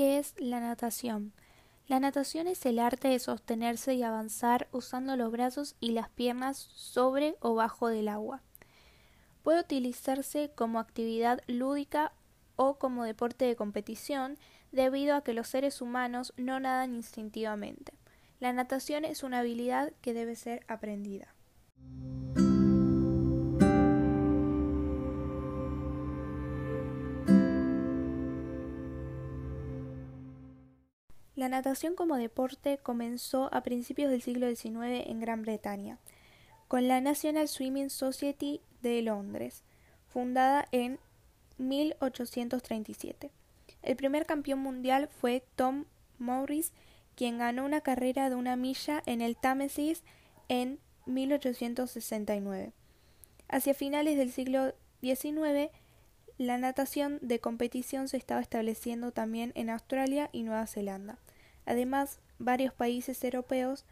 ¿Qué es la natación? La natación es el arte de sostenerse y avanzar usando los brazos y las piernas sobre o bajo del agua. Puede utilizarse como actividad lúdica o como deporte de competición debido a que los seres humanos no nadan instintivamente. La natación es una habilidad que debe ser aprendida. La natación como deporte comenzó a principios del siglo XIX en Gran Bretaña, con la National Swimming Society de Londres, fundada en 1837. El primer campeón mundial fue Tom Morris, quien ganó una carrera de una milla en el Támesis en 1869. Hacia finales del siglo XIX, la natación de competición se estaba estableciendo también en Australia y Nueva Zelanda. Además, varios países europeos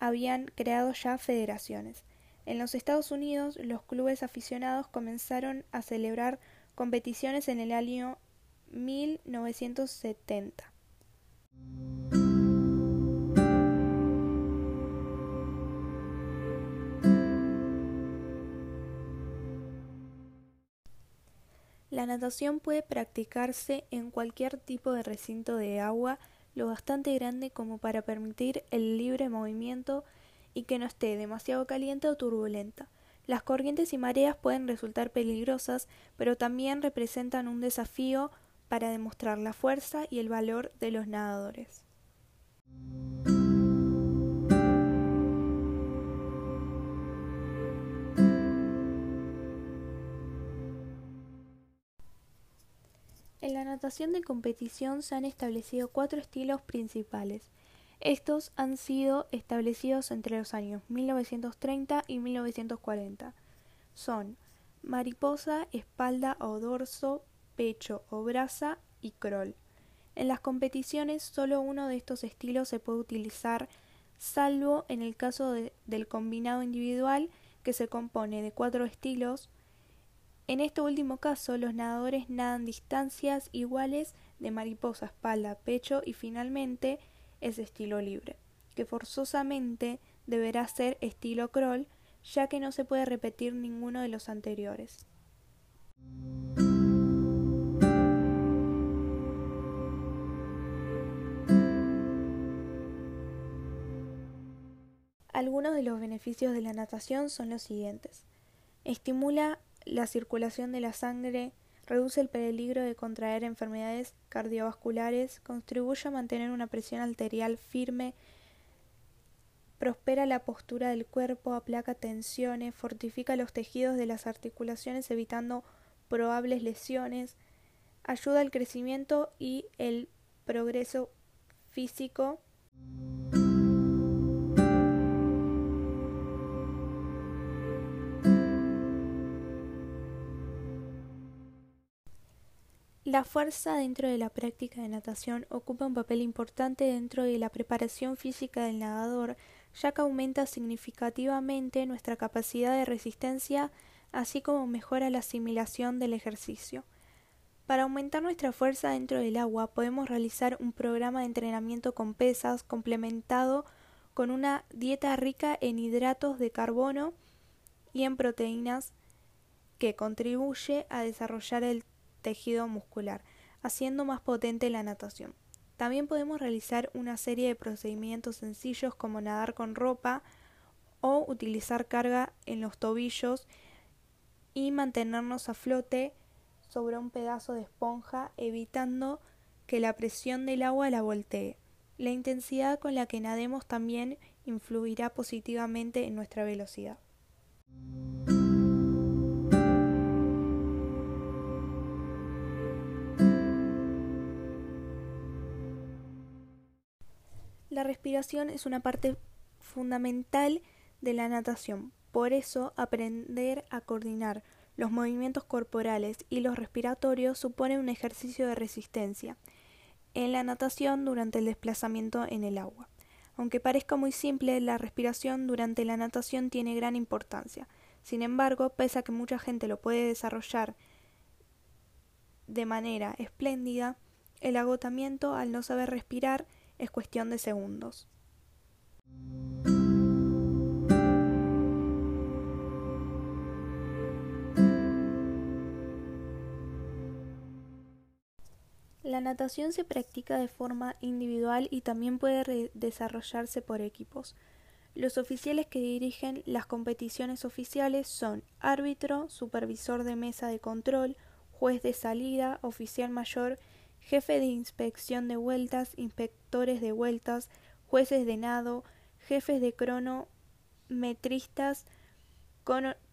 habían creado ya federaciones. En los Estados Unidos, los clubes aficionados comenzaron a celebrar competiciones en el año 1970. La natación puede practicarse en cualquier tipo de recinto de agua lo bastante grande como para permitir el libre movimiento y que no esté demasiado caliente o turbulenta. Las corrientes y mareas pueden resultar peligrosas, pero también representan un desafío para demostrar la fuerza y el valor de los nadadores. En la natación de competición se han establecido cuatro estilos principales. Estos han sido establecidos entre los años 1930 y 1940. Son mariposa, espalda o dorso, pecho o brasa y crawl. En las competiciones solo uno de estos estilos se puede utilizar, salvo en el caso del combinado individual que se compone de cuatro estilos en este último caso, los nadadores nadan distancias iguales de mariposa, espalda, pecho y finalmente es estilo libre, que forzosamente deberá ser estilo crawl, ya que no se puede repetir ninguno de los anteriores. Algunos de los beneficios de la natación son los siguientes. Estimula la circulación de la sangre, reduce el peligro de contraer enfermedades cardiovasculares, contribuye a mantener una presión arterial firme, prospera la postura del cuerpo, aplaca tensiones, fortifica los tejidos de las articulaciones evitando probables lesiones, ayuda al crecimiento y el progreso físico. La fuerza dentro de la práctica de natación ocupa un papel importante dentro de la preparación física del nadador, ya que aumenta significativamente nuestra capacidad de resistencia, así como mejora la asimilación del ejercicio. Para aumentar nuestra fuerza dentro del agua podemos realizar un programa de entrenamiento con pesas complementado con una dieta rica en hidratos de carbono y en proteínas que contribuye a desarrollar el tejido muscular, haciendo más potente la natación. También podemos realizar una serie de procedimientos sencillos como nadar con ropa o utilizar carga en los tobillos y mantenernos a flote sobre un pedazo de esponja evitando que la presión del agua la voltee. La intensidad con la que nademos también influirá positivamente en nuestra velocidad. La respiración es una parte fundamental de la natación. Por eso, aprender a coordinar los movimientos corporales y los respiratorios supone un ejercicio de resistencia en la natación durante el desplazamiento en el agua. Aunque parezca muy simple, la respiración durante la natación tiene gran importancia. Sin embargo, pese a que mucha gente lo puede desarrollar de manera espléndida, El agotamiento, al no saber respirar, es cuestión de segundos. La natación se practica de forma individual y también puede desarrollarse por equipos. Los oficiales que dirigen las competiciones oficiales son árbitro, supervisor de mesa de control, juez de salida, oficial mayor, jefe de inspección de vueltas, inspectores de vueltas, jueces de nado, jefes de cronometristas,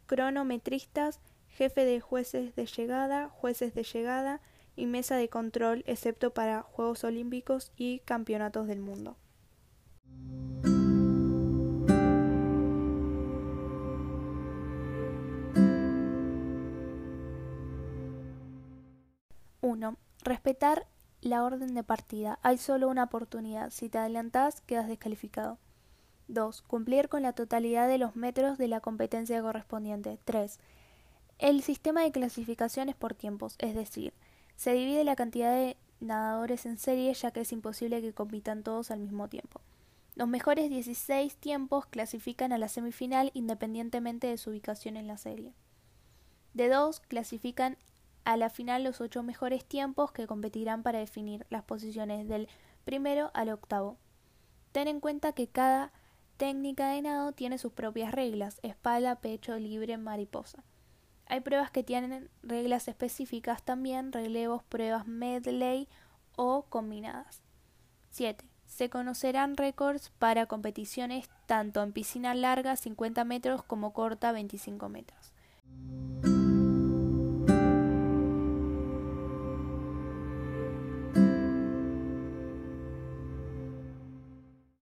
cronometristas, jefe de jueces de llegada, jueces de llegada, y mesa de control excepto para Juegos Olímpicos y Campeonatos del Mundo. Uno. Respetar la orden de partida. Hay solo una oportunidad. Si te adelantás, quedas descalificado. 2. Cumplir con la totalidad de los metros de la competencia correspondiente. 3. El sistema de clasificación es por tiempos, es decir, se divide la cantidad de nadadores en serie ya que es imposible que compitan todos al mismo tiempo. Los mejores 16 tiempos clasifican a la semifinal independientemente de su ubicación en la serie. De dos clasifican a la final los ocho mejores tiempos que competirán para definir las posiciones del primero al octavo. Ten en cuenta que cada técnica de nado tiene sus propias reglas, espalda, pecho, libre, mariposa. Hay pruebas que tienen reglas específicas también, relevos, pruebas medley o combinadas. 7. Se conocerán récords para competiciones tanto en piscina larga 50 metros como corta 25 metros.